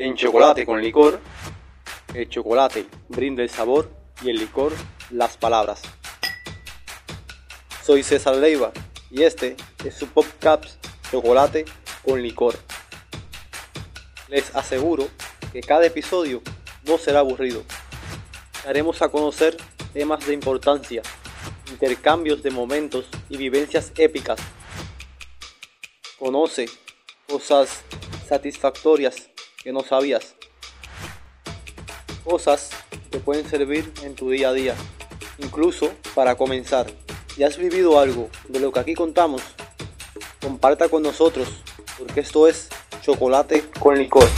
En chocolate con licor, el chocolate brinda el sabor y el licor las palabras. Soy César Leiva y este es su Popcaps Chocolate con licor. Les aseguro que cada episodio no será aburrido. Daremos a conocer temas de importancia, intercambios de momentos y vivencias épicas. Conoce cosas satisfactorias que no sabías. Cosas que pueden servir en tu día a día, incluso para comenzar. Si has vivido algo de lo que aquí contamos, comparta con nosotros, porque esto es chocolate con licor.